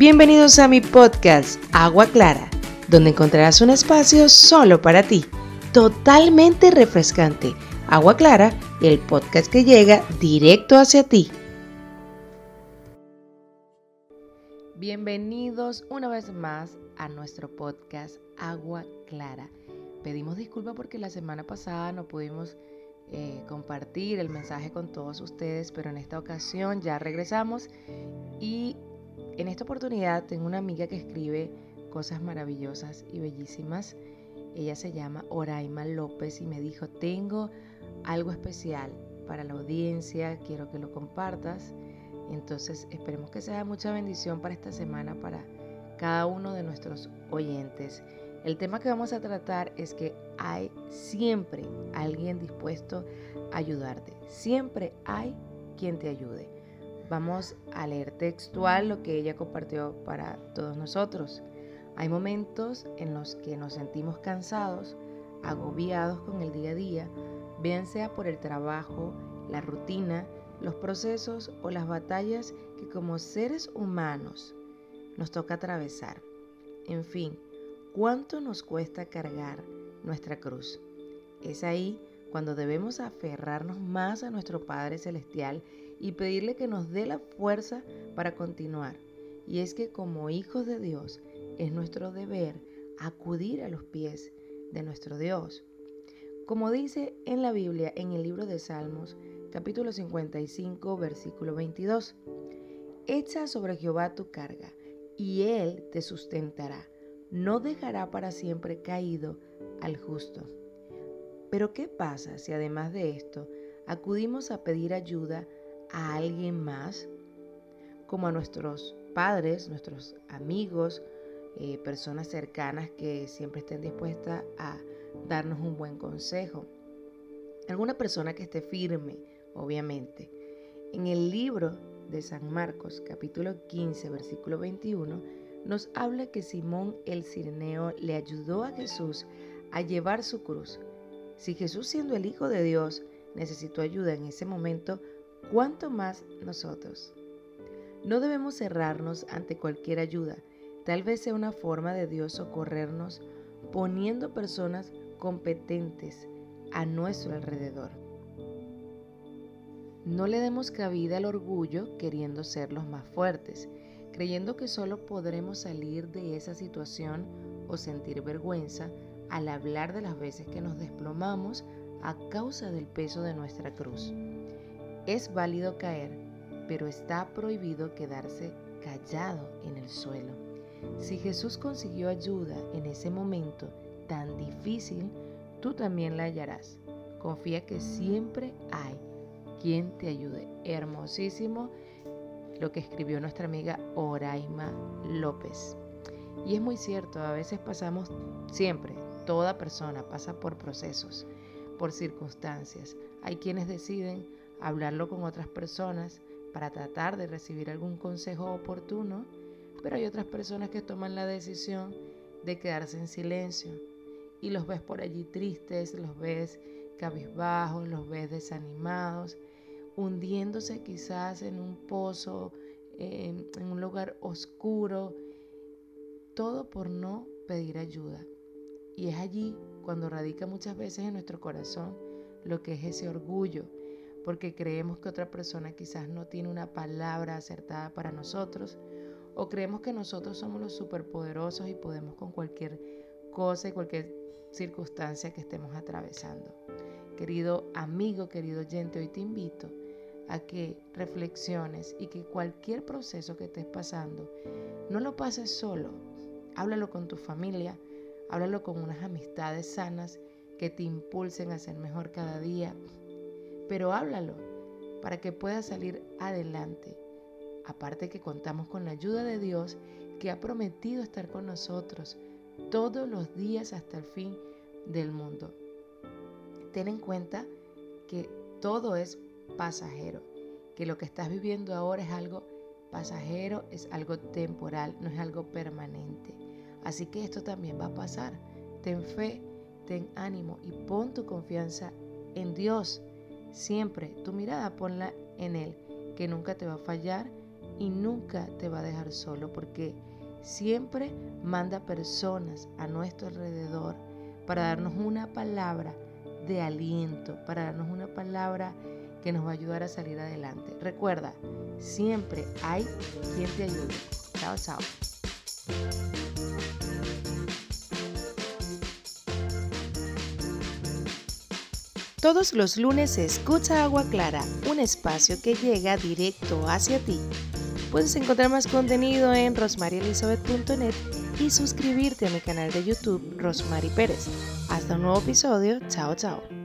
Bienvenidos a mi podcast Agua Clara, donde encontrarás un espacio solo para ti, totalmente refrescante. Agua Clara, el podcast que llega directo hacia ti. Bienvenidos una vez más a nuestro podcast Agua Clara. Pedimos disculpas porque la semana pasada no pudimos eh, compartir el mensaje con todos ustedes, pero en esta ocasión ya regresamos y esta oportunidad tengo una amiga que escribe cosas maravillosas y bellísimas. Ella se llama Oraima López y me dijo, tengo algo especial para la audiencia, quiero que lo compartas. Entonces esperemos que sea mucha bendición para esta semana para cada uno de nuestros oyentes. El tema que vamos a tratar es que hay siempre alguien dispuesto a ayudarte. Siempre hay quien te ayude. Vamos a leer textual lo que ella compartió para todos nosotros. Hay momentos en los que nos sentimos cansados, agobiados con el día a día, bien sea por el trabajo, la rutina, los procesos o las batallas que como seres humanos nos toca atravesar. En fin, ¿cuánto nos cuesta cargar nuestra cruz? Es ahí cuando debemos aferrarnos más a nuestro Padre Celestial y pedirle que nos dé la fuerza para continuar. Y es que como hijos de Dios es nuestro deber acudir a los pies de nuestro Dios. Como dice en la Biblia, en el libro de Salmos, capítulo 55, versículo 22, Echa sobre Jehová tu carga, y él te sustentará. No dejará para siempre caído al justo. Pero ¿qué pasa si además de esto acudimos a pedir ayuda a alguien más, como a nuestros padres, nuestros amigos, eh, personas cercanas que siempre estén dispuestas a darnos un buen consejo. Alguna persona que esté firme, obviamente. En el libro de San Marcos, capítulo 15, versículo 21, nos habla que Simón el Cireneo le ayudó a Jesús a llevar su cruz. Si Jesús siendo el Hijo de Dios necesitó ayuda en ese momento, ¿cuánto más nosotros? No debemos cerrarnos ante cualquier ayuda. Tal vez sea una forma de Dios socorrernos poniendo personas competentes a nuestro alrededor. No le demos cabida al orgullo queriendo ser los más fuertes, creyendo que solo podremos salir de esa situación o sentir vergüenza al hablar de las veces que nos desplomamos a causa del peso de nuestra cruz. Es válido caer, pero está prohibido quedarse callado en el suelo. Si Jesús consiguió ayuda en ese momento tan difícil, tú también la hallarás. Confía que siempre hay quien te ayude. Hermosísimo lo que escribió nuestra amiga Oraima López. Y es muy cierto, a veces pasamos siempre, toda persona pasa por procesos, por circunstancias. Hay quienes deciden hablarlo con otras personas para tratar de recibir algún consejo oportuno, pero hay otras personas que toman la decisión de quedarse en silencio y los ves por allí tristes, los ves cabizbajos, los ves desanimados, hundiéndose quizás en un pozo, en, en un lugar oscuro, todo por no pedir ayuda. Y es allí cuando radica muchas veces en nuestro corazón lo que es ese orgullo, porque creemos que otra persona quizás no tiene una palabra acertada para nosotros o creemos que nosotros somos los superpoderosos y podemos con cualquier cosa y cualquier circunstancia que estemos atravesando. Querido amigo, querido oyente, hoy te invito a que reflexiones y que cualquier proceso que estés pasando, no lo pases solo. Háblalo con tu familia, háblalo con unas amistades sanas que te impulsen a ser mejor cada día, pero háblalo para que puedas salir adelante. Aparte que contamos con la ayuda de Dios que ha prometido estar con nosotros todos los días hasta el fin del mundo. Ten en cuenta que todo es pasajero, que lo que estás viviendo ahora es algo pasajero, es algo temporal, no es algo permanente. Así que esto también va a pasar. Ten fe, ten ánimo y pon tu confianza en Dios Siempre tu mirada ponla en Él, que nunca te va a fallar y nunca te va a dejar solo porque siempre manda personas a nuestro alrededor para darnos una palabra de aliento, para darnos una palabra que nos va a ayudar a salir adelante. Recuerda, siempre hay quien te ayude. Chao, chao. Todos los lunes escucha Agua Clara, un espacio que llega directo hacia ti. Puedes encontrar más contenido en rosmarielisabeth.net y suscribirte a mi canal de YouTube Rosmary Pérez. Hasta un nuevo episodio. Chao, chao.